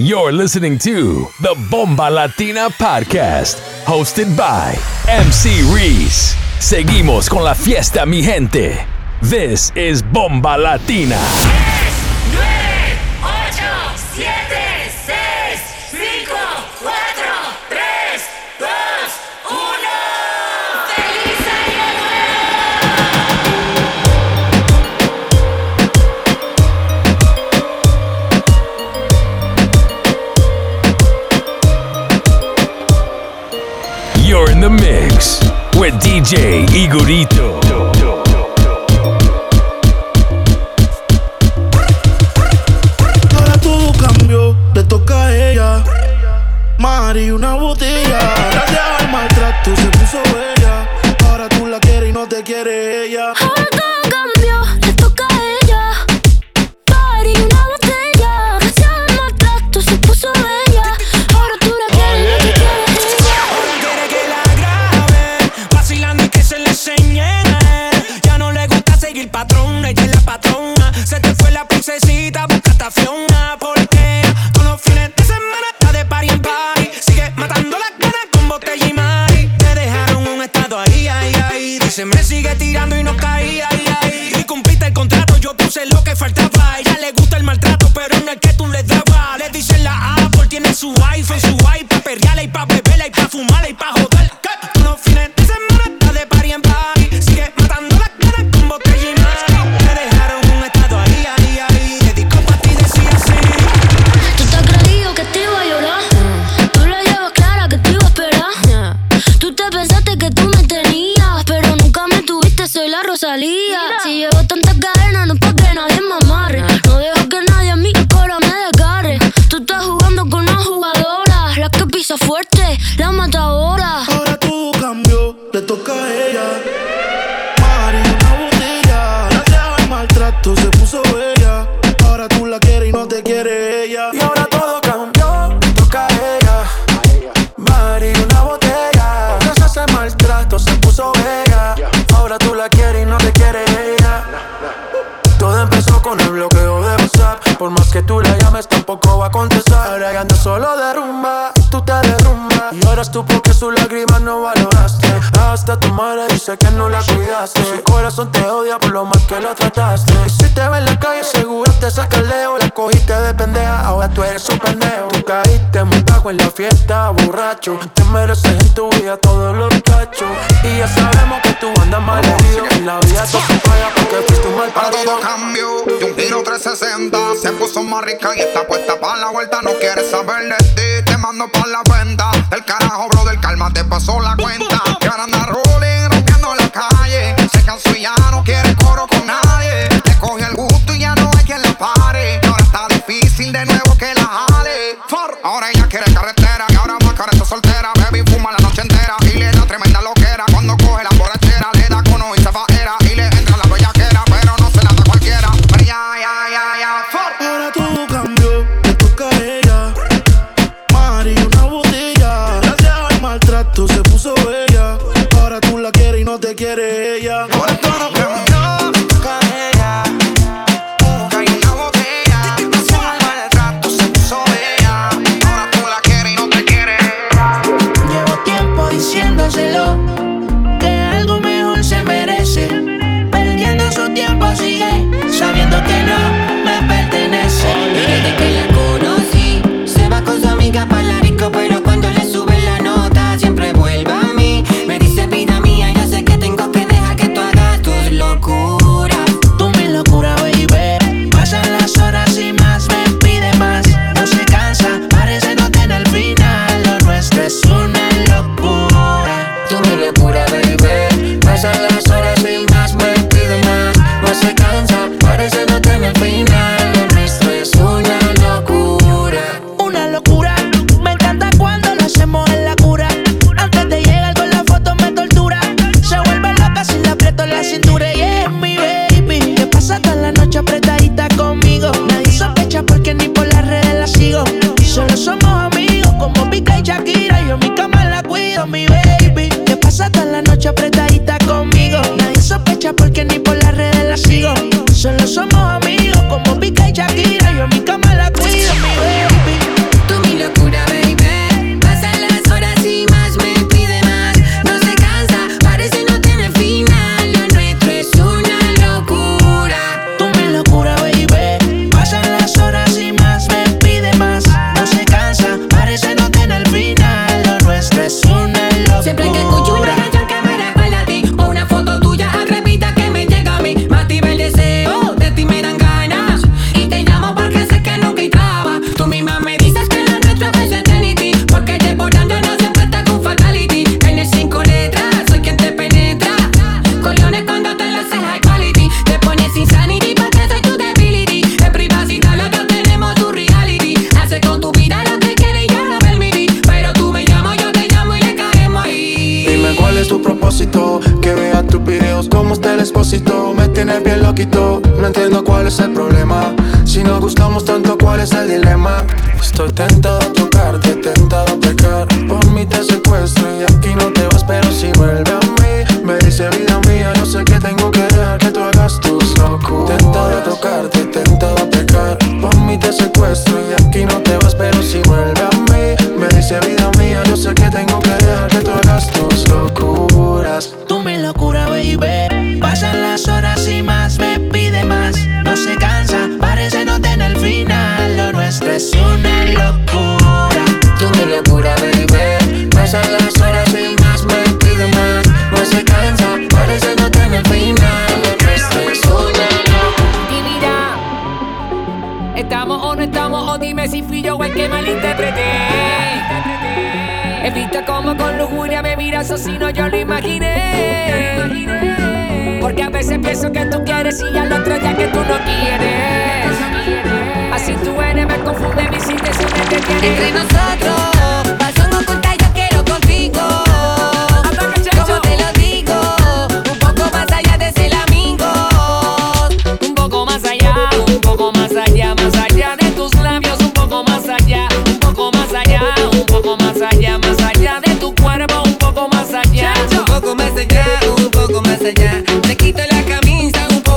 You're listening to the Bomba Latina Podcast, hosted by MC Reese. Seguimos con la fiesta, mi gente. This is Bomba Latina. DJ Igorito. Ahora todo cambió, le toca a ella. Mari, una botella. Gracias al maltrato se puso bella. Ahora tú la quieres y no te quiere ella. Por más que tú la llames, tampoco va a contestar. Ella anda solo derrumba, tú te derrumbas. Lloras tú porque su lágrima no valoraste. Hasta tu madre dice que no la cuidaste. Su corazón te odia por lo mal que la trataste. Y si te ve en la calle, seguro te saca el dedo. La cogiste de pendeja, ahora tú eres un pendejo. Tú caíste muy bajo en la fiesta, borracho. Te mereces en tu vida todos los cachos. Y ya sabemos que tú andas mal herido. En la vida todo se paga porque fuiste un mal. Para todo cambio, y un tiro 360. Se puso más rica y está puesta para la vuelta. No quiere saber de ti, te mando para la venta el carajo, brother, calma, te pasó la cuenta. Que ahora anda rolling, rompiendo la calle. Se cansó y ya no quiere.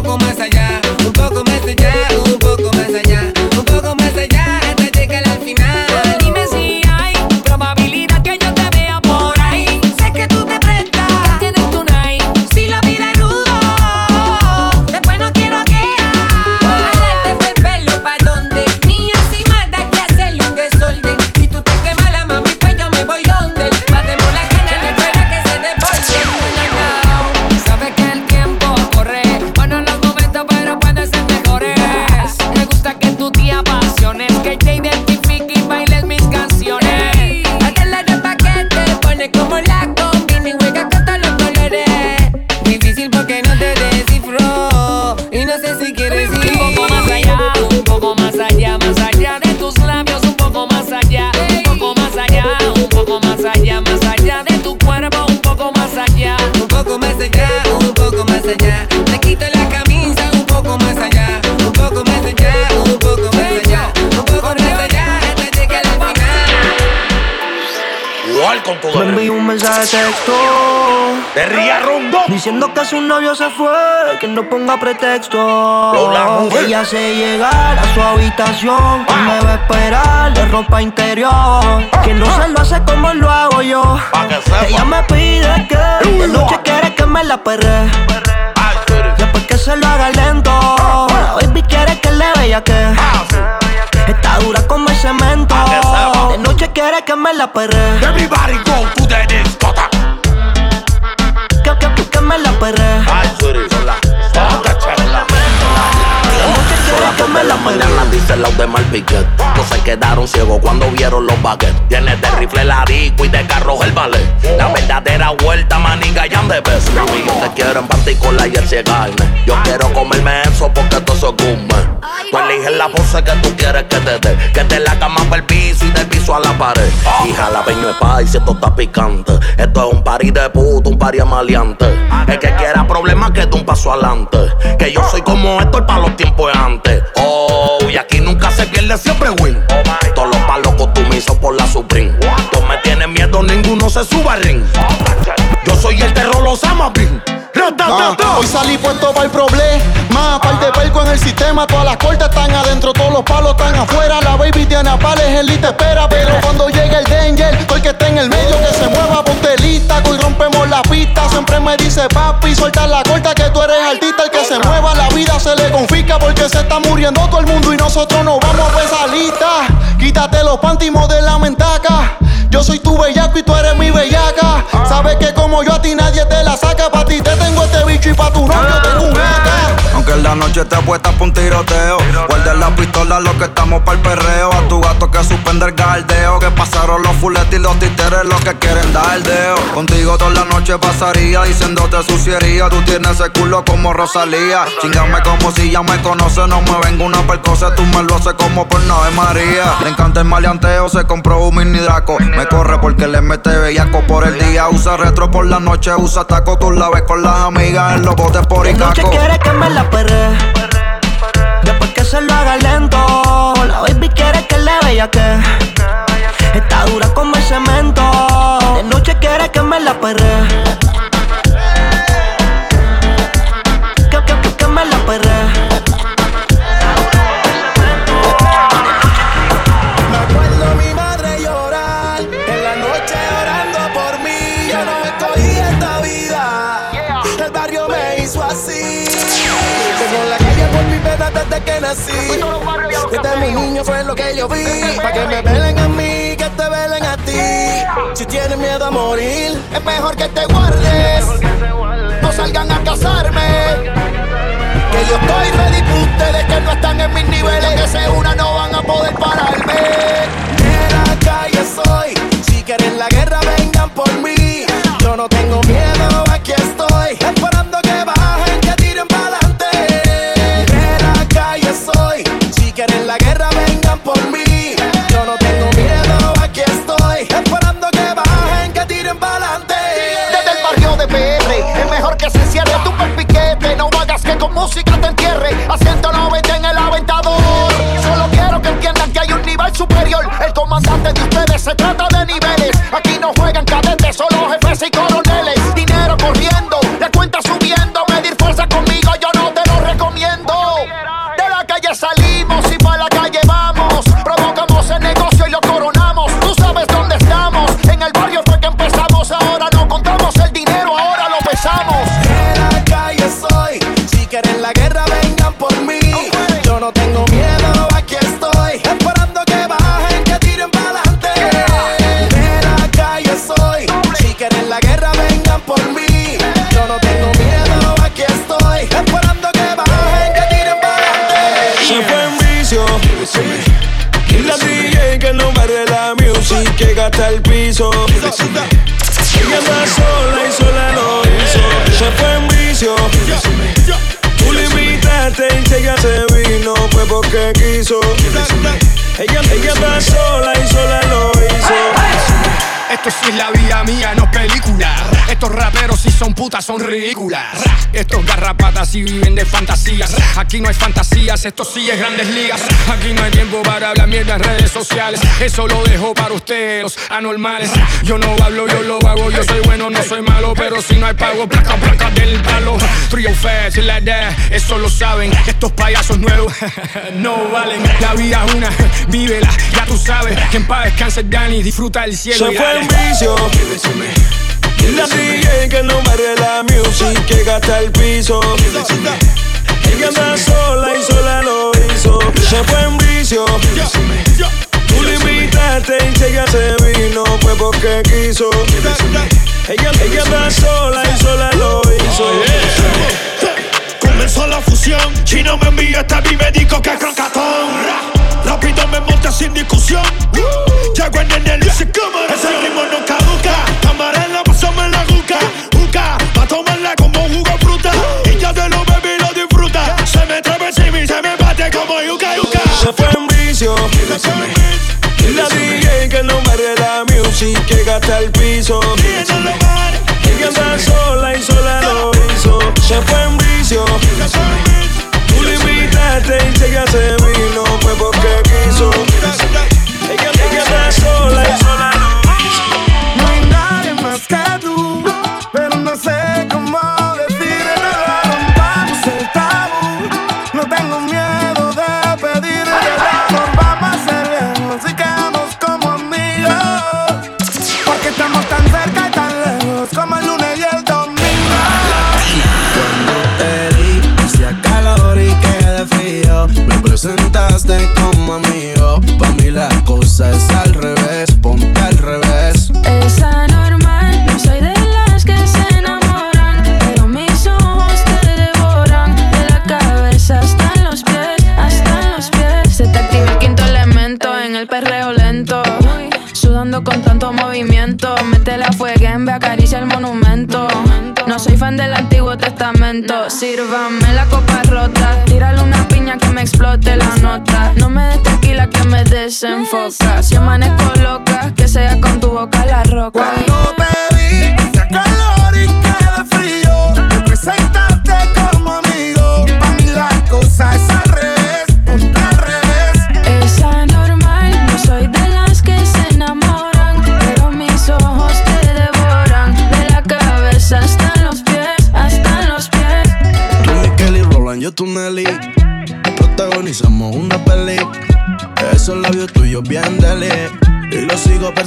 Poco más allá. Texto De Ría Rondón. Diciendo que su novio se fue, que no ponga pretexto Lola. Ella se llegar a su habitación Que me va a esperar de ropa interior Que no se lo hace como lo hago yo. Ella me pide que de noche quiere que me la perre Siri. Después que se lo haga lento La baby quiere que le vea que Ah. Está dura como el cemento. De noche quiere que me la perre Everybody go to the discotheque. Que, que, que, que me la perre me la mañana dice los de Malpiquet. No se quedaron ciegos cuando vieron los baguettes. Tiene de rifle el arico y de carros el ballet. La verdadera vuelta, maniga y ande ves. Mis amigos te quieren particular y el carne. Yo quiero comerme eso porque esto es gourmet. Tú eliges la pose que tú quieres que te dé. Que te la cama para el piso y del piso a la pared. Y jalapeño es paz y esto está picante. Esto es un party de puto, un party maleante. El que quiera problemas que dé un paso adelante. Que yo soy como esto para los tiempos de antes. Oh, y aquí nunca se pierde, siempre win. Todos los palos costumizo por la Supreme. Tú me tienes miedo, ninguno se suba al ring. Yo soy el terror, los Bin. Ah, hoy salí puesto para el problema. Par de perco en el sistema. Todas las cortas están adentro, todos los palos están afuera. La baby tiene pales, el te espera. Pero cuando llegue el danger, el que esté en el medio que se mueva, ponte lista. Hoy rompemos la pista. Siempre me dice papi, suelta la corta que tú eres artista. El que se mueva, la vida se le confisca porque se está muriendo todo el mundo y nosotros no vamos a esa lista. Quítate los pantimos de la mentaca. Yo soy tu bellaco y tú eres mi bellaca. Sabes que como yo a ti nadie te la saca. Pa' ti te tengo este bicho y pa' tu novio tengo un AK. Aunque en la noche te apuestas pa' un tiroteo. Guarda la pistola, lo que estamos pa'l perreo. A tu gato que supera prende el galdeo. Que pasaron los fuletes y los títeres los que quieren dar deo. Contigo toda la noche pasaría diciéndote suciería. Tú tienes ese culo como Rosalía. Chingame como si ya me conoce. No me vengo una percosa, tú me lo haces como por nave María. Le encanta el maleanteo, se compró un mini draco. Me corre porque le mete bellaco por el día. Usa retro por la noche, usa taco. Tú la ves con las amigas en los botes por noche Icaco. quiere que me la perre. Después que se lo haga lento. La baby quiere que le vea que. Está dura como el cemento. De noche quiere que me la perre. Fue lo que yo vi. Pa' que me velen a mí, que te velen a ti. Si tienes miedo a morir, es mejor que te guardes. No salgan a casarme. Que yo estoy ready para ustedes que no están en mis niveles. Que se una no van a poder pararme. De la calle soy. Si quieren la guerra, vengan por mí. Yo no tengo hagas que Ella, ella anda sola y sola lo hizo. Esto sí es la vida mía, no película. Estos raperos sí son putas, son ridículas. Estos garrapatas sí viven de fantasías. Aquí no hay fantasías, esto sí es grandes ligas. Aquí no hay tiempo para hablar mierda en redes sociales. Eso lo dejo para ustedes, los anormales. Yo no hablo, yo lo hago. Yo soy bueno, no soy malo. Pero si no hay pago, placa, placa del palo. Trio fast, like that, eso lo saben. Estos payasos nuevos no valen. La vida es una, vívela, ya tú sabes. Que en paz descanse Dani, disfruta del cielo. Se y fue en vicio. Y la DJ que no barre la music que gasta el piso. Ella anda sola y sola lo hizo. Se fue en vicio. Tú le invitaste y ella se vino fue porque quiso. Ella, ella anda sola y sola lo hizo. Comenzó la fusión, Chino me envía este mi médico que es croncatón. Rápido me monta sin discusión. Llego en el dice cámara. Ese ritmo no caduca. Camarela, pasame la juca. Juca, pa' tomarla como jugo de fruta. Y ya te lo bebí y lo disfruta. Se me encima y se me bate como yuca yuca. Se fue en vicio. Y la DJ que no barre la music que gasta el piso. Ella anda sola y sola lo hizo. Se fue en vicio. Tú y si ella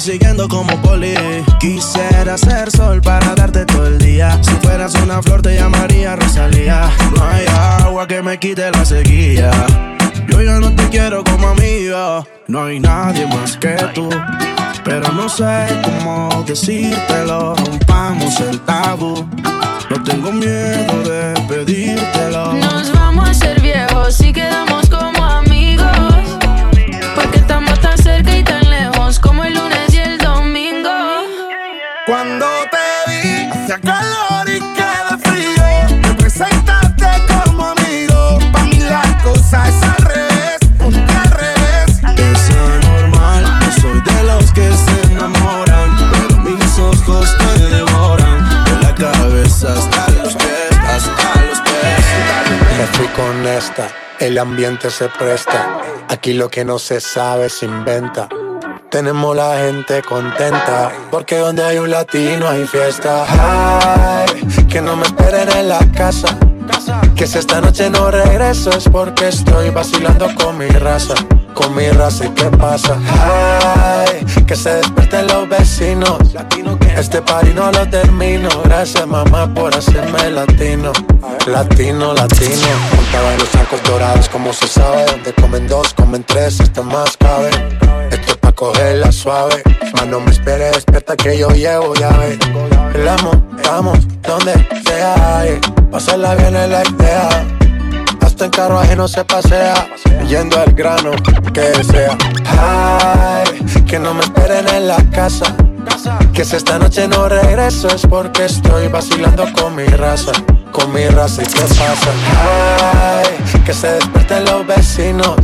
persiguiendo como poli. Quisiera ser sol para darte todo el día. Si fueras una flor, te llamaría Rosalía. No hay agua que me quite la sequía. Yo ya no te quiero como amigo. No hay nadie más que tú. Pero no sé cómo decírtelo. Rompamos el tabú. No tengo miedo de pedírtelo. Nos vamos a hacer viejos y quedamos con esta, el ambiente se presta. Aquí lo que no se sabe se inventa. Tenemos la gente contenta, porque donde hay un latino hay fiesta. Que no me esperen en la casa. Que si esta noche no regreso es porque estoy vacilando con mi raza. Con mi raza y qué pasa. Ay, que se despierten los vecinos. Este party no lo termino. Gracias mamá por hacerme latino. Latino, latino. Montaba en los sacos dorados como se sabe. Donde comen dos, comen tres, hasta más cabe. Esto es pa' cogerla suave. Mas no me espere, despierta que yo llevo llave. El amo, vamos, donde sea. Pasarla bien es la idea. En carruaje no se pasea. Yendo al grano, que sea. Ay, que no me esperen en la casa. Que si esta noche no regreso es porque estoy vacilando con mi raza. Con mi raza y qué pasa. Ay, que se despierten los vecinos.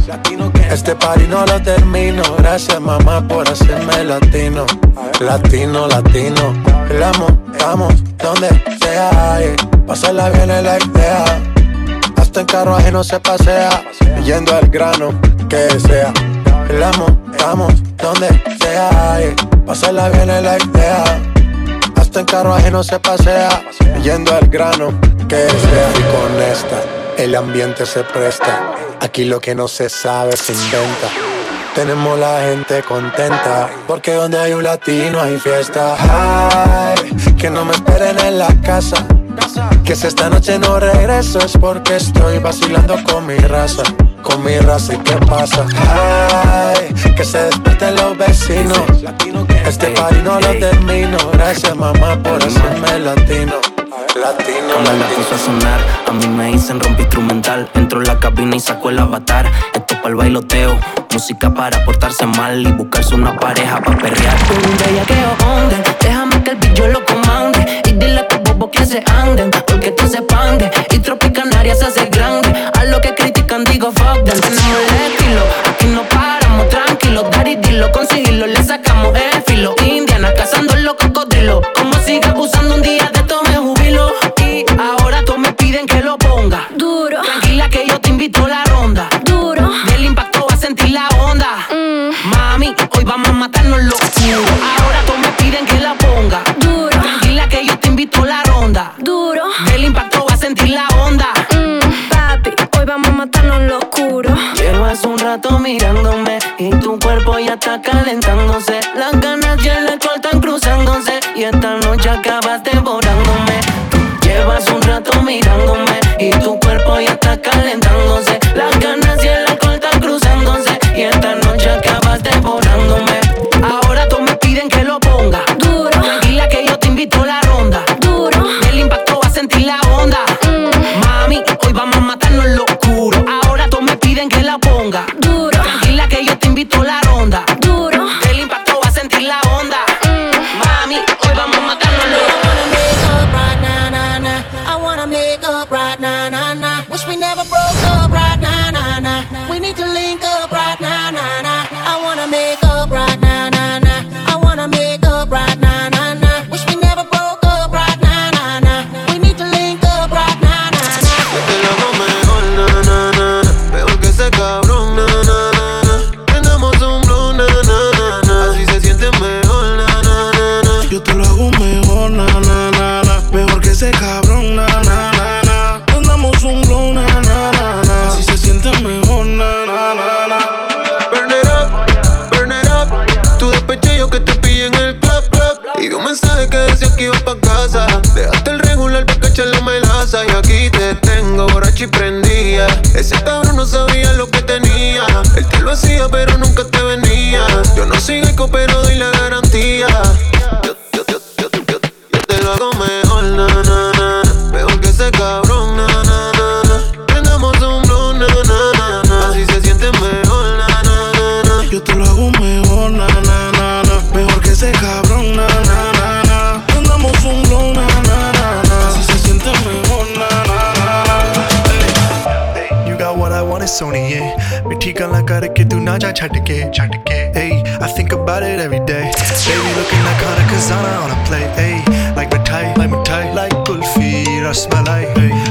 Este party no lo termino. Gracias mamá por hacerme latino. Latino, latino. Amo, vamos, donde sea. eh. Pasarla bien es la idea. Hasta en carruaje no se pasea. Yendo al grano, que sea. El amo, vamos, donde sea. eh. Pasarla bien es la idea. Hasta en carruaje no se pasea. Yendo al grano, que sea. Y con esta, el ambiente se presta. Aquí lo que no se sabe se inventa. Tenemos la gente contenta, porque donde hay un latino hay fiesta. Ay, que no me esperen en la casa. Que si esta noche no regreso es porque estoy vacilando con mi raza. Con mi raza y qué pasa. Ay, que se despierten los vecinos. Este party no lo termino. Gracias mamá por hacerme latino. Latino, Cuando la puse a sonar, a mí me dicen rompe instrumental. Entro en la cabina y saco el avatar. Esto para el bailoteo, música para portarse mal y buscarse una pareja para perrear. Un bellaqueo onde, déjame que el bicho lo comande Y dile a tu bobo que se anden, porque tú se pande Y Tropicanaria se hace grande, a lo que critican digo fuck them Tenemos el estilo, aquí no paramos, tranquilo Daddy dilo, conseguirlo, le sacamos el matarnos los culos. Ahora todos me piden que la ponga. Duro. Tranquila que yo te invito a la ronda. Duro. Del impacto va a sentir la onda. Papi, hoy vamos a matarnos lo oscuro Llevo hace un rato mirándome Y tu cuerpo ya está calentándose. Las ganas y el alcohol están cruzándose Y esta noche acabas devorándome. Llevas un rato mirándome Y tu cuerpo ya está calentándose oscuro y prendía. Ese cabrón no sabía lo que tenía. Él te lo hacía, pero nunca te venía. Yo no soy rico, pero doy la garantía. ਗੱਲਾਂ ਕਰਕੇ ਤੂੰ ਨਾ ਜਾ ਛੱਡ ਕੇ ਛੱਡ ਕੇ ਏ I think about it every day baby looking like ਖਾਣਾ ਖਜ਼ਾਨਾ on a play A like mithai like mithai like kulfi rasmalai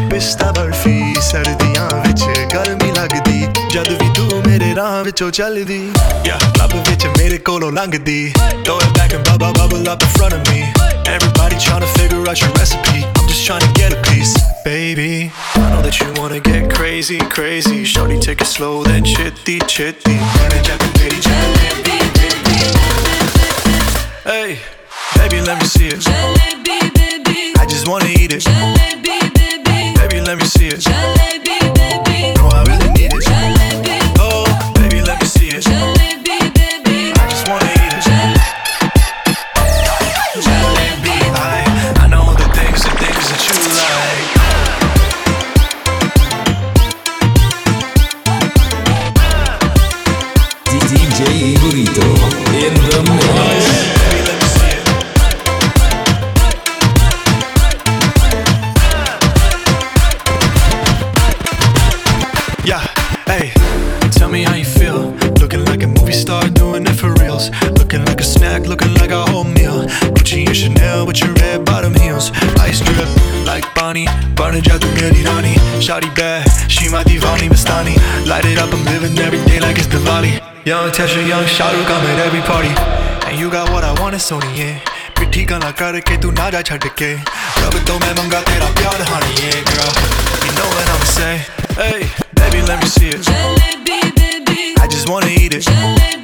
pista barfi ਸਰਦੀਆਂ ਵਿੱਚ ਗਰਮੀ ਲੱਗਦੀ ਜਦ ਵੀ ਤੂੰ ਮੇਰੇ ਰਾਹ ਵਿੱਚੋਂ ਚੱਲਦੀ ਯਾ ਲੱਭ ਵਿੱਚ ਮੇਰੇ ਕੋਲੋਂ ਲੰਘਦੀ throw it back and bubble bubble up in front of me Everybody trying to figure out your recipe just trying to get a piece, baby. I know that you wanna get crazy, crazy. Shorty, take it slow, then chitty, chitty. Hey, baby, let me see it. I just wanna eat it. Baby, let me see it. body bad. She my divani Mastani Light it up, I'm living every day like it's Diwali. Young Tasha, young Shahrukh, I'm at every party. And you got what I want, it's only yeah. पिट्ठी गला करके तू ना जा छड़ के रब तो मैं मंगा तेरा प्यार हानी ये girl you know what I'm saying hey baby let me see it jalebi baby I just wanna eat it jalebi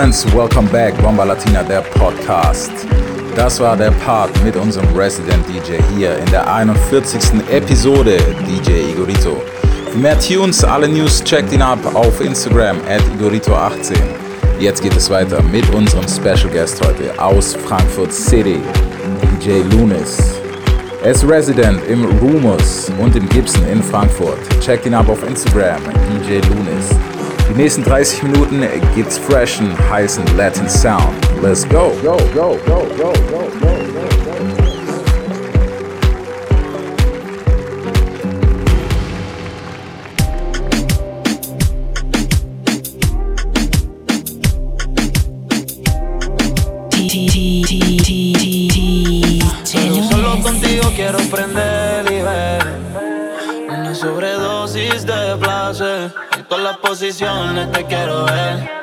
Friends, welcome back, Bomba Latina, der Podcast. Das war der Part mit unserem Resident DJ hier in der 41. Episode DJ Igorito. Für mehr Tunes, alle News checkt ihn ab auf Instagram at Igorito18. Jetzt geht es weiter mit unserem Special Guest heute aus Frankfurt City, DJ Lunis. Er ist Resident im Rumus und im Gibson in Frankfurt. Checkt ihn ab auf Instagram, DJ Lunis. Die nächsten 30 Minuten gibt's freshen, heißen Latin Sound. Let's go, go, go, go, go, go. go. te este quiero ver.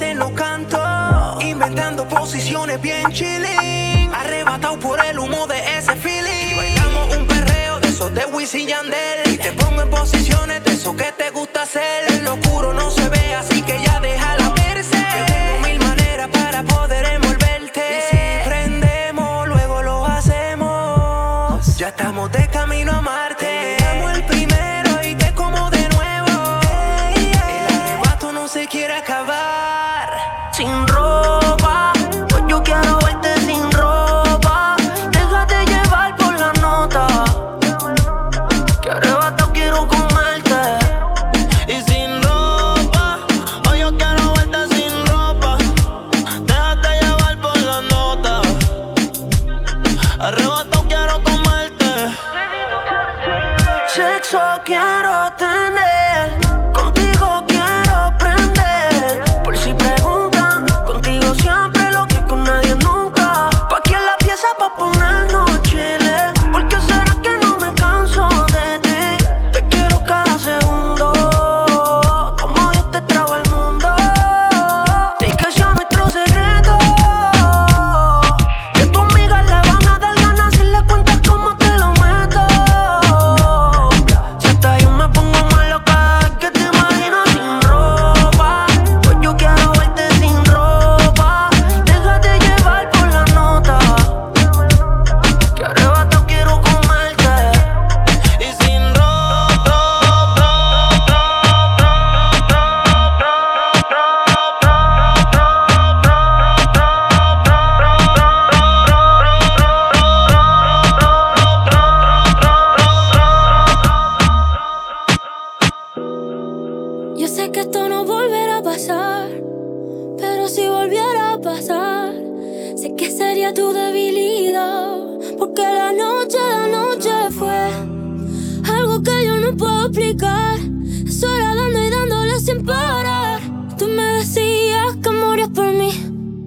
en los cantos, inventando posiciones bien chilling, arrebatado por el humo de ese feeling. Y bailamos un perreo de esos de Wisin Yandel, y te pongo en posiciones de eso que te gusta hacer.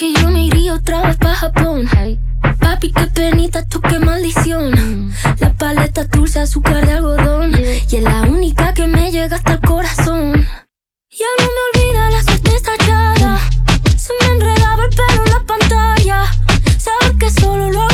Que yo me iría otra vez pa' Japón. Papi, qué penita, tú qué maldición. La paleta dulce, azúcar de algodón. Y es la única que me llega hasta el corazón. Ya no me olvida la suerte estallada. Se me enredaba el pelo en la pantalla. Sabes que solo lo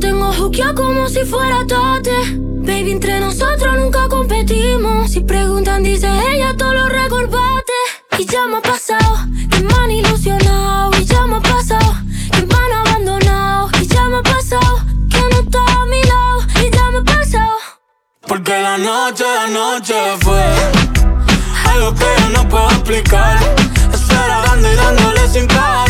Tengo juqueado como si fuera tate. Baby, entre nosotros nunca competimos. Si preguntan, dice ella, todo lo recordate. Y ya me ha pasado, que me han ilusionado. Y ya me ha pasado, que me han abandonado. Y ya me ha pasado, que no está a mi lado. Y ya me ha pasado. Porque la noche, la noche fue algo que yo no puedo explicar. Esperando y dándole sin parar.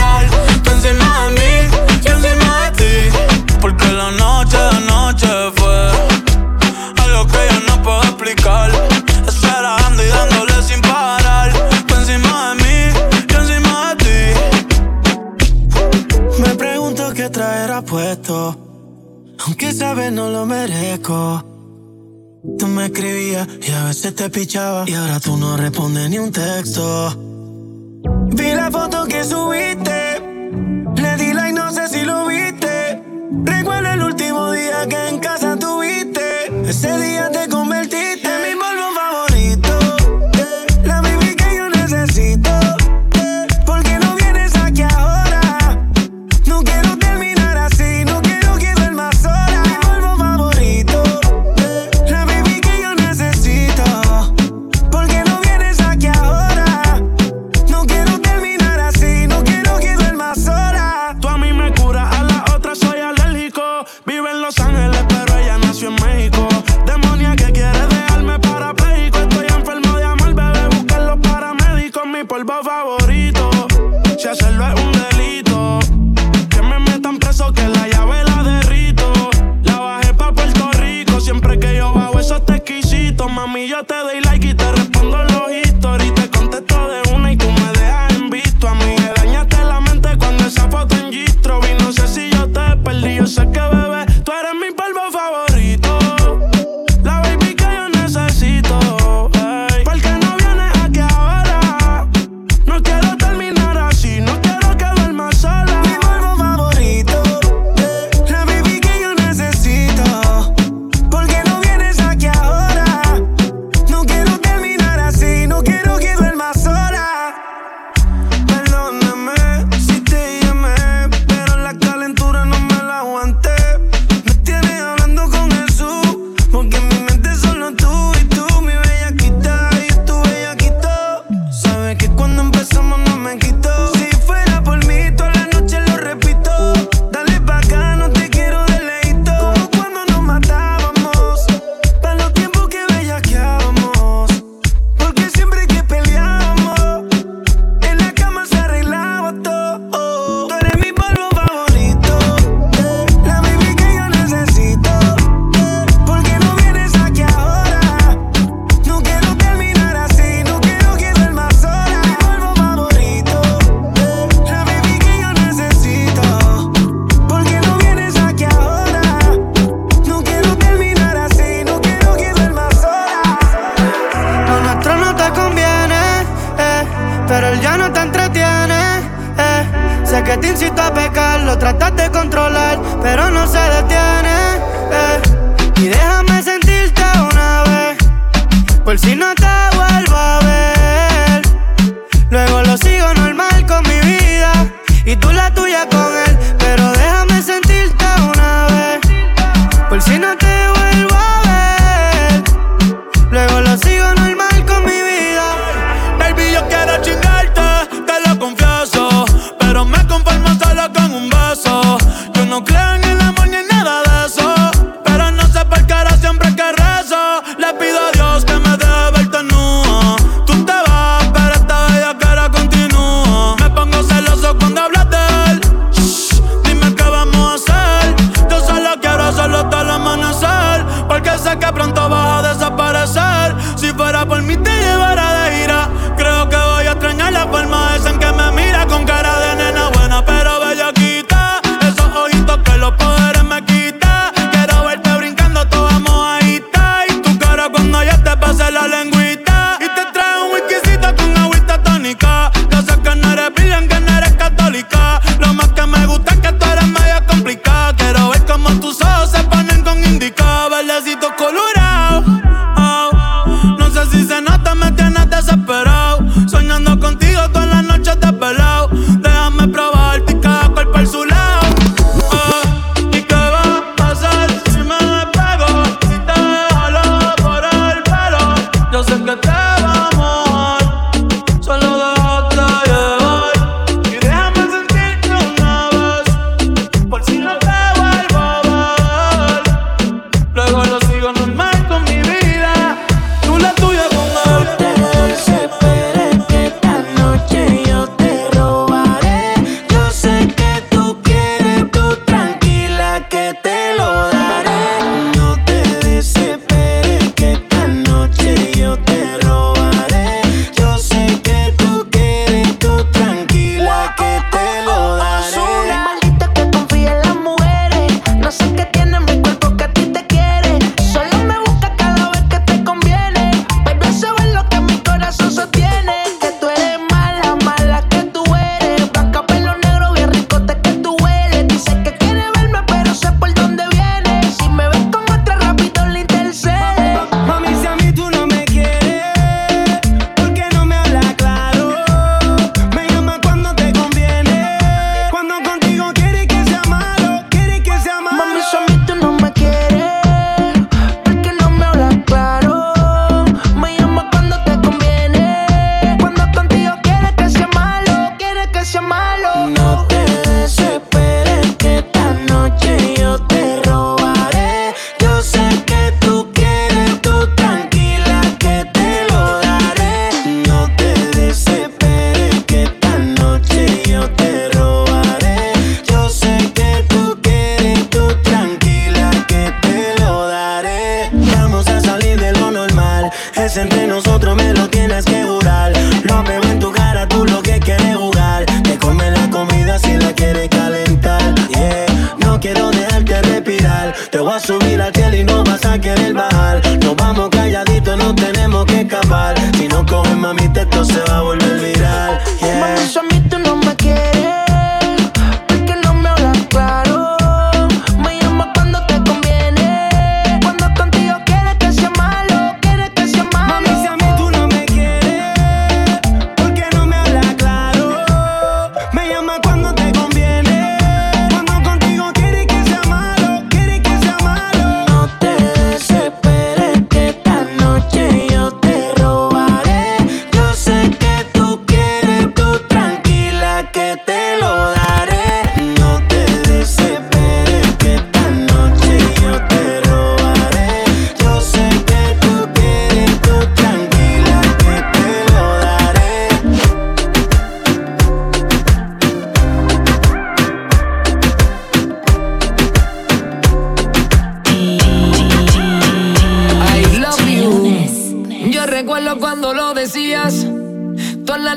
No lo merezco. Tú me escribías y a veces te pichaba. Y ahora tú no respondes ni un texto. Vi la foto que subiste.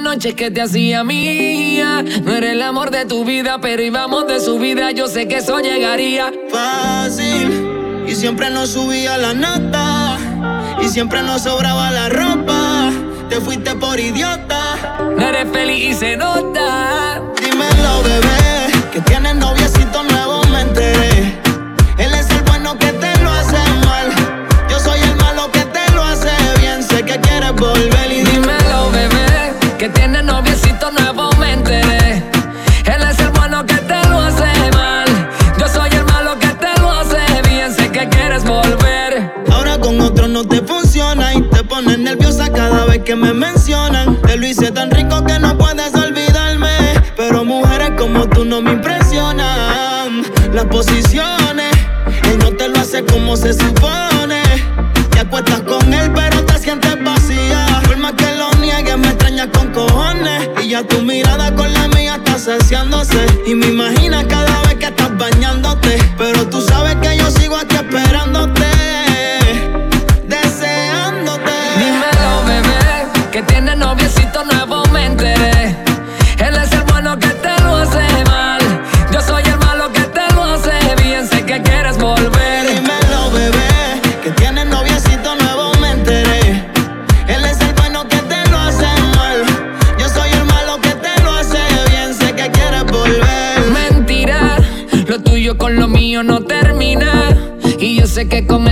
noche que te hacía mía. No era el amor de tu vida, pero íbamos de su vida. Yo sé que eso llegaría fácil. Y siempre nos subía la nota. Y siempre nos sobraba la ropa. Te fuiste por idiota. No eres feliz y se nota. Dímelo, bebé. Que tienes noviecito nuevo, me enteré. Él es el bueno que te que tiene noviecito nuevo, me enteré. Él es el bueno que te lo hace mal. Yo soy el malo que te lo hace bien. Sé que quieres volver. Ahora con otro no te funciona y te pones nerviosa cada vez que me mencionan. Te lo hice tan rico que no puedes olvidarme. Pero mujeres como tú no me impresionan. Las posiciones, él no te lo hace como se supone. con cojones. Y ya tu mirada con la mía está saciándose. Y me imaginas cada vez que estás bañándote. Pero tú sabes que yo sigo aquí esperándote. Deseándote. Dímelo, bebé, que tienes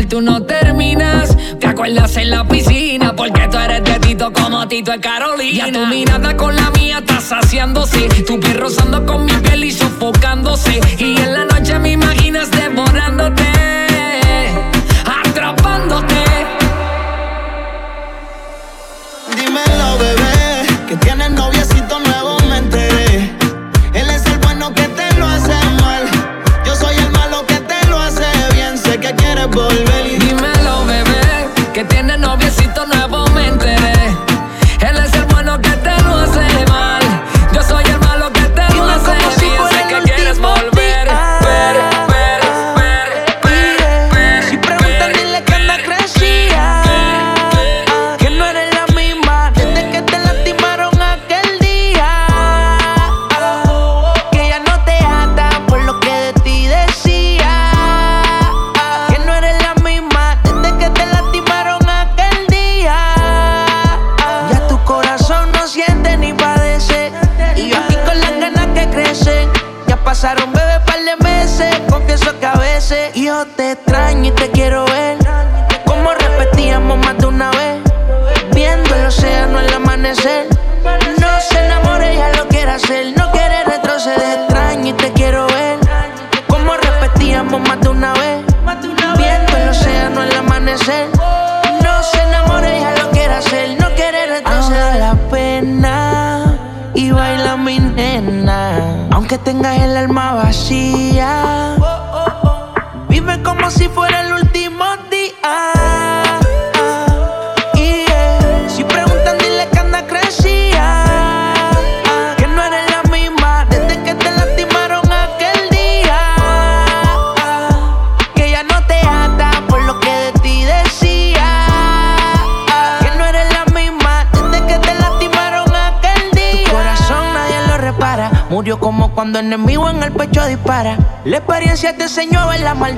tú no terminas. Te acuerdas en la piscina porque tú eres de Tito como Tito es Carolina. Ya tu mirada con la mía está saciándose. Tu piel rozando con mi piel y sofocándose. Y en la noche me imaginas devorándote, atrapándote. Dímelo, bebé, que tienes noviecito nuevo, me enteré. Él es el bueno que te lo hace mal. Yo soy el malo que te lo hace bien. Sé que quieres volver. Experiencia te enseñó ver la mal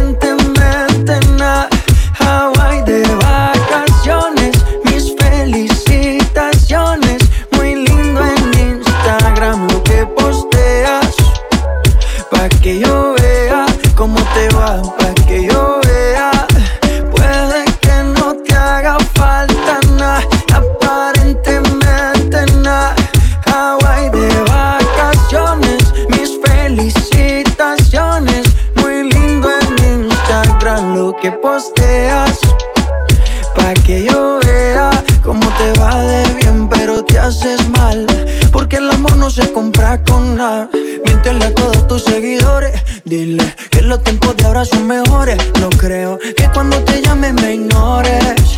Porque el amor no se compra con nada. Miéntele a todos tus seguidores. Dile que los tiempos de ahora son mejores. No creo que cuando te llame me ignores.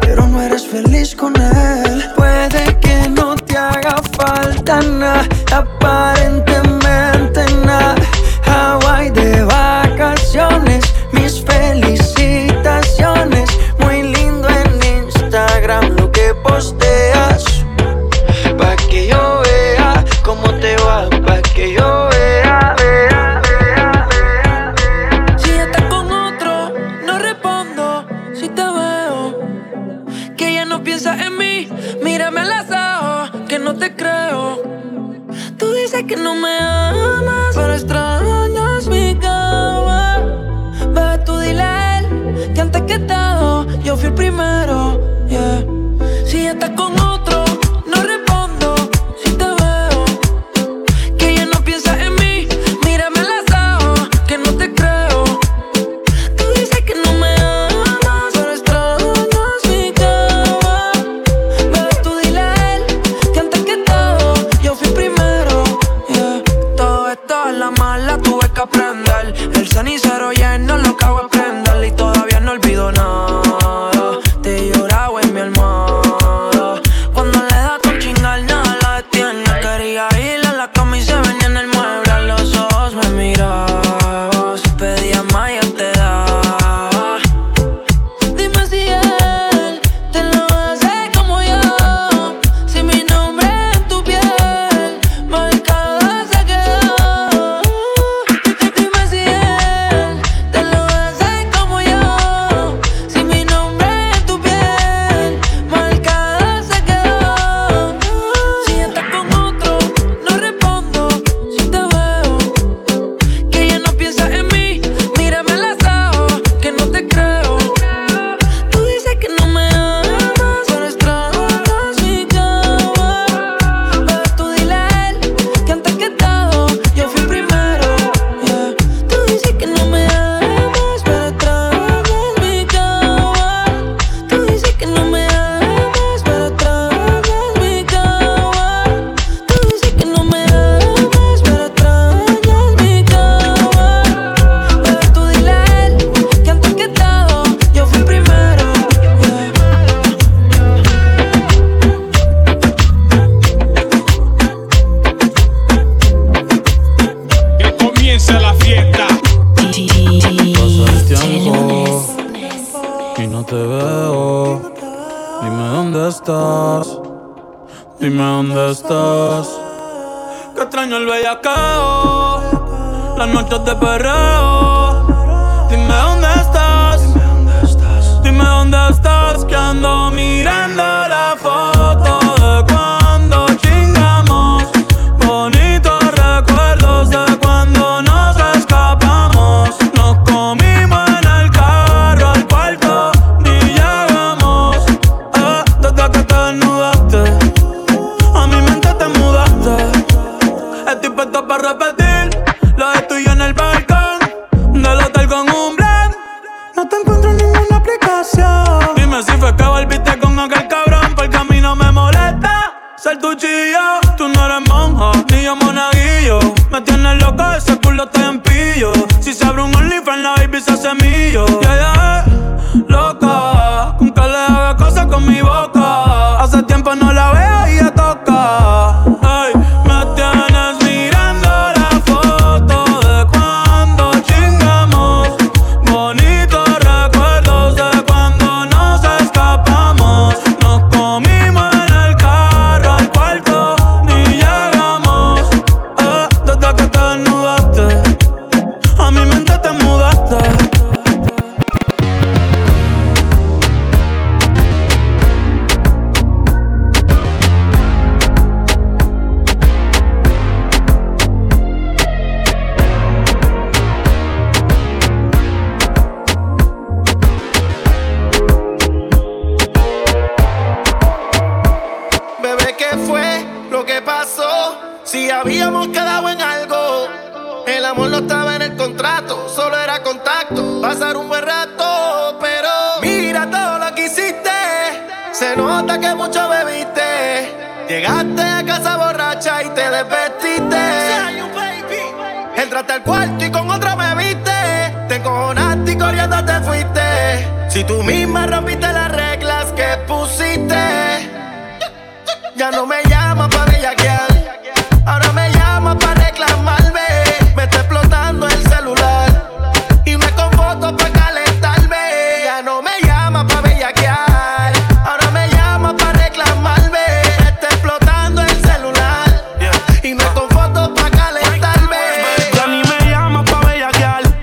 Pero no eres feliz con él. Puede que no te haga falta nada, aparentemente nada. Hawaii de vacaciones, mis felicitaciones. Muy lindo en Instagram lo que posteas. Pa' que yo vea cómo te va, pa' que yo vea, vea, vea, vea. Si estás con otro, no respondo si te piensas en mí, mírame a los ojos, que no te creo. Tú dices que no me amas, pero extrañas mi cama. Bebé, tú dile a él que antes que todo, yo fui el primero. Yeah.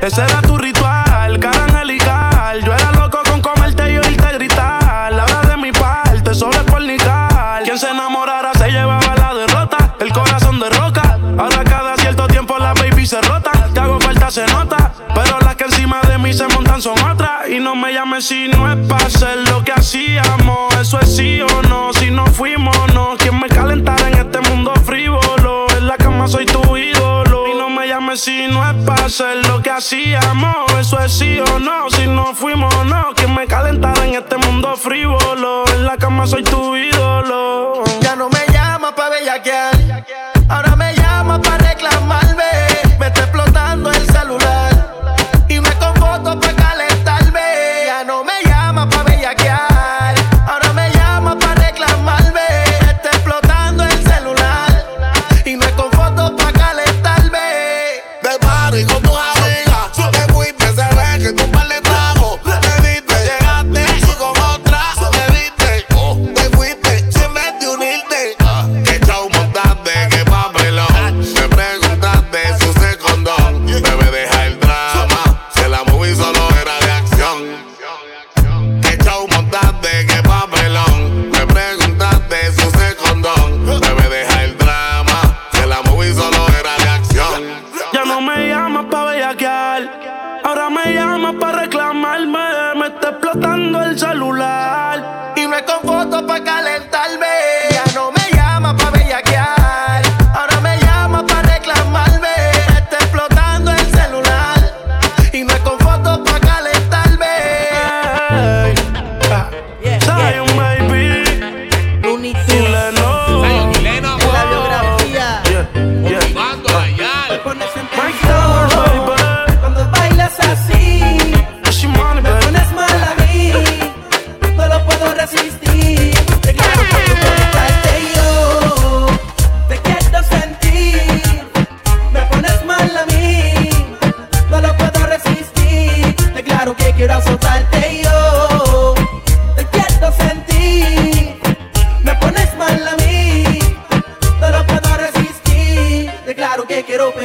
Ese era tu ritual, cara angelical. Yo era loco con comerte y oírte gritar. La hora de mi parte solo es. Quien se enamorara se llevaba la derrota. El corazón de roca. Ahora cada cierto tiempo la baby se rota. Te hago falta, se nota. Pero las que encima de mí se montan son otras. Y no me llames si no es para hacer lo que hacíamos. Eso es sí o no sé lo que hacíamos, eso es sí o no. Si no fuimos, no. Quien me calentara en este mundo frívolo. En la cama soy tu vida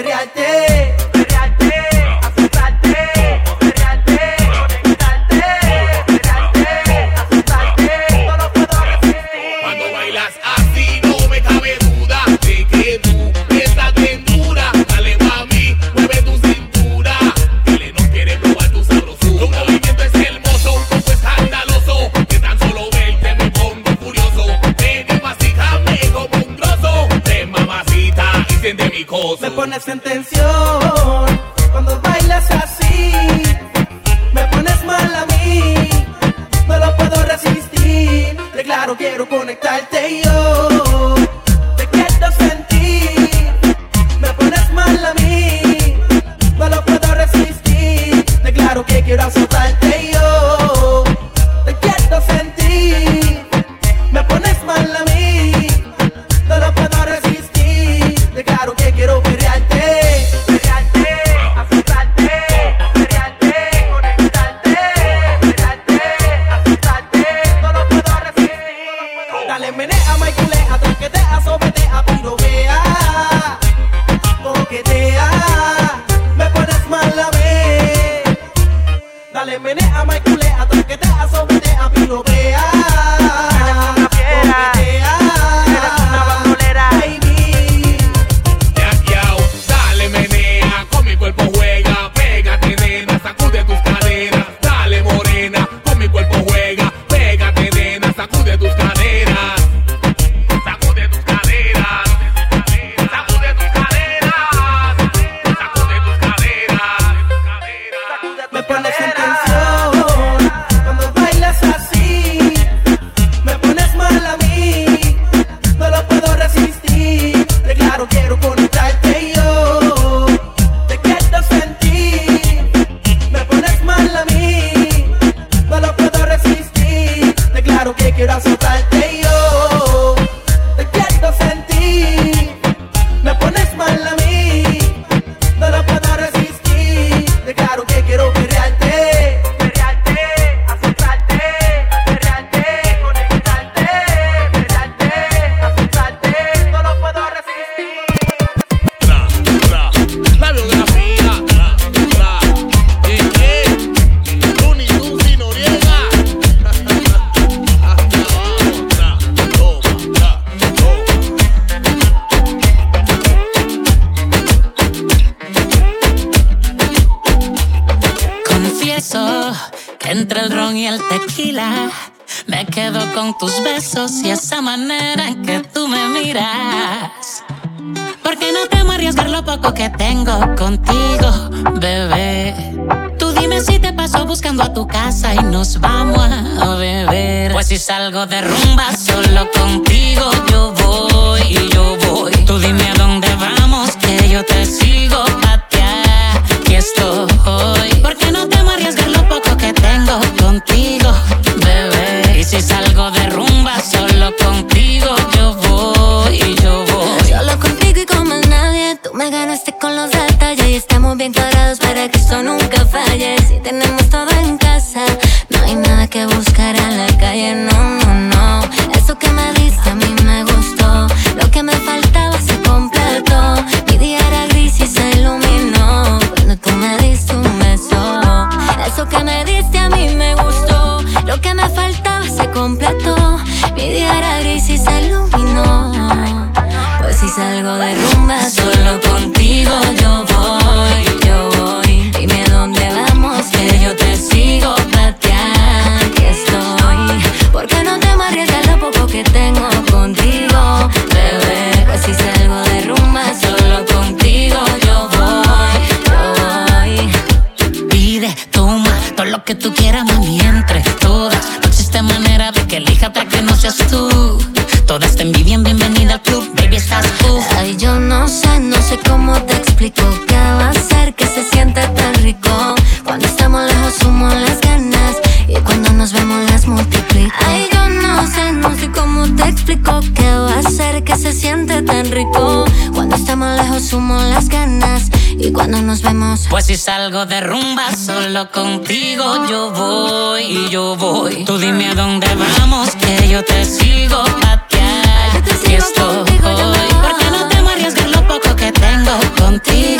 नवऱ्याचे esa manera en que tú me miras. Porque no temo arriesgar lo poco que tengo contigo, bebé. Tú dime si te paso buscando a tu casa y nos vamos a beber. Pues si salgo de rumba solo contigo, yo voy y yo voy. Tú dime a dónde vamos que yo te sigo. salgo de rumba, solo contigo yo voy y yo voy. Tú dime a dónde vamos, que yo te sigo patear. Yo te sigo estoy hoy. Porque no te a arriesgar lo poco que tengo contigo.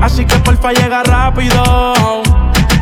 Así que porfa llega rápido.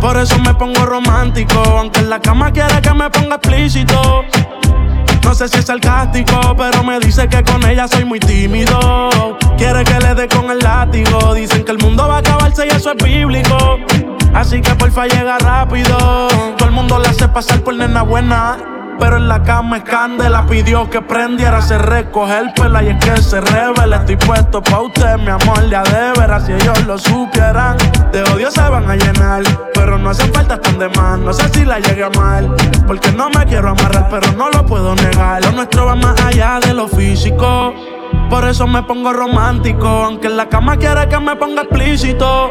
Por eso me pongo romántico. Aunque en la cama quiere que me ponga explícito. No sé si es sarcástico, pero me dice que con ella soy muy tímido. Quiere que le dé con el látigo. Dicen que el mundo va a acabarse y eso es bíblico. Así que porfa llega rápido. Todo el mundo la hace pasar por nena buena. Pero en la cama es candela, pidió que prendiera, se recoge el pela y es que se revela. Estoy puesto pa' usted, mi amor, ya de veras, si ellos lo supieran. De odio se van a llenar, pero no hacen falta tan de más. No sé si la llegue a mal, porque no me quiero amarrar, pero no lo puedo negar. Lo nuestro va más allá de lo físico. Por eso me pongo romántico, aunque en la cama quiere que me ponga explícito.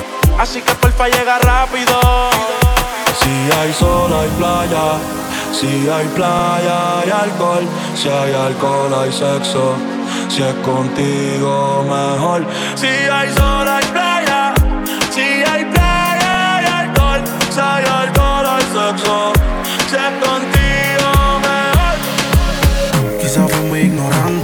Así que porfa llega rápido. Si hay sol, hay playa. Si hay playa, hay alcohol. Si hay alcohol, hay sexo. Si es contigo, mejor. Si hay sol, hay playa. Si hay playa, hay alcohol. Si hay alcohol, hay sexo. Si es contigo, mejor. Quizás fui muy ignorante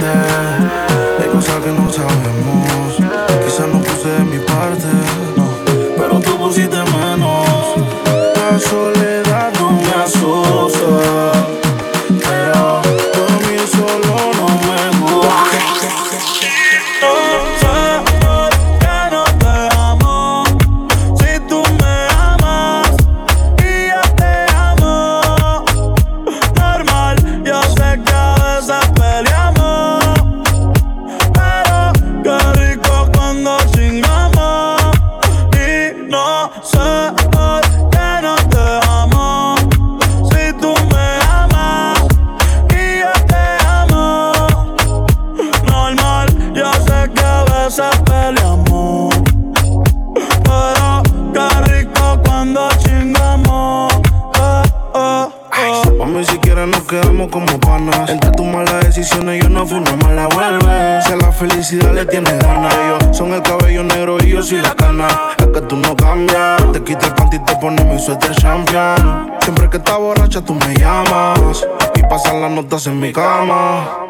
notas en mi cama.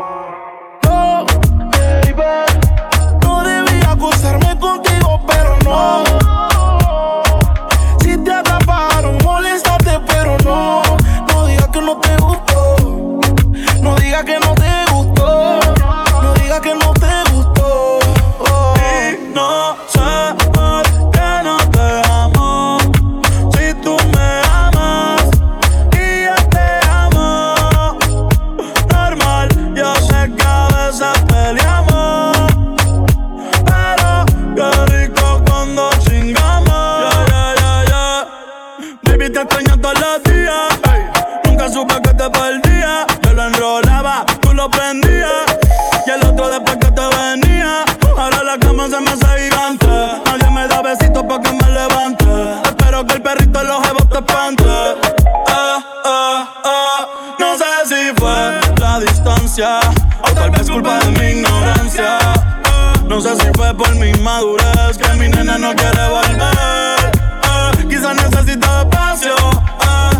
No sé si fue por mi madurez que mi nena no quiere volver. Ah, Quizás necesita espacio, ah,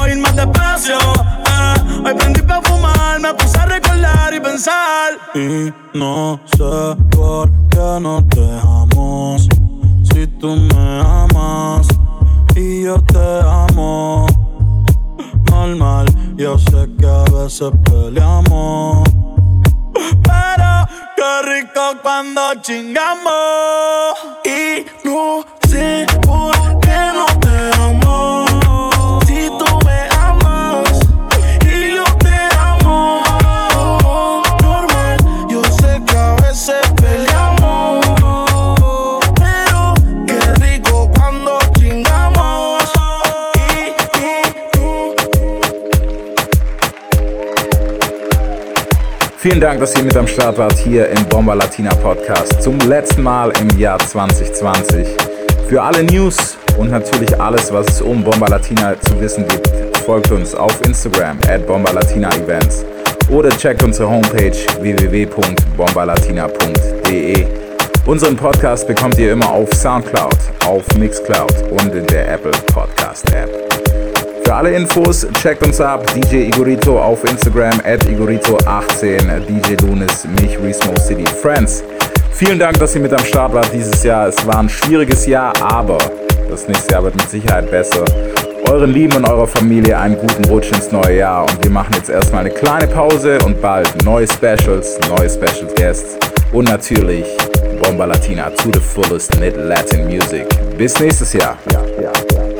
o ir más despacio. ah. Hoy prendí pa' fumar, me puse a recordar y pensar. Y no sé por qué no te amo. Si tú me amas y yo te amo. Normal, yo sé que a veces peleamos. Rico cuando chingamos. Y no Vielen Dank, dass ihr mit am Start wart hier im Bomber Latina Podcast zum letzten Mal im Jahr 2020. Für alle News und natürlich alles, was es um Bomber Latina zu wissen gibt, folgt uns auf Instagram at Bomber Latina Events oder checkt unsere Homepage www.bomberlatina.de. Unseren Podcast bekommt ihr immer auf Soundcloud, auf Mixcloud und in der Apple Podcast App. Für alle Infos checkt uns ab, DJ Igorito auf Instagram, at Igorito18, DJ Lunis, mich, Resmo City Friends. Vielen Dank, dass ihr mit am Start wart dieses Jahr. Es war ein schwieriges Jahr, aber das nächste Jahr wird mit Sicherheit besser. Euren Lieben und eurer Familie einen guten Rutsch ins neue Jahr und wir machen jetzt erstmal eine kleine Pause und bald neue Specials, neue Special Guests und natürlich Bomba Latina to the fullest mit Latin Music. Bis nächstes Jahr. Ja, ja, ja.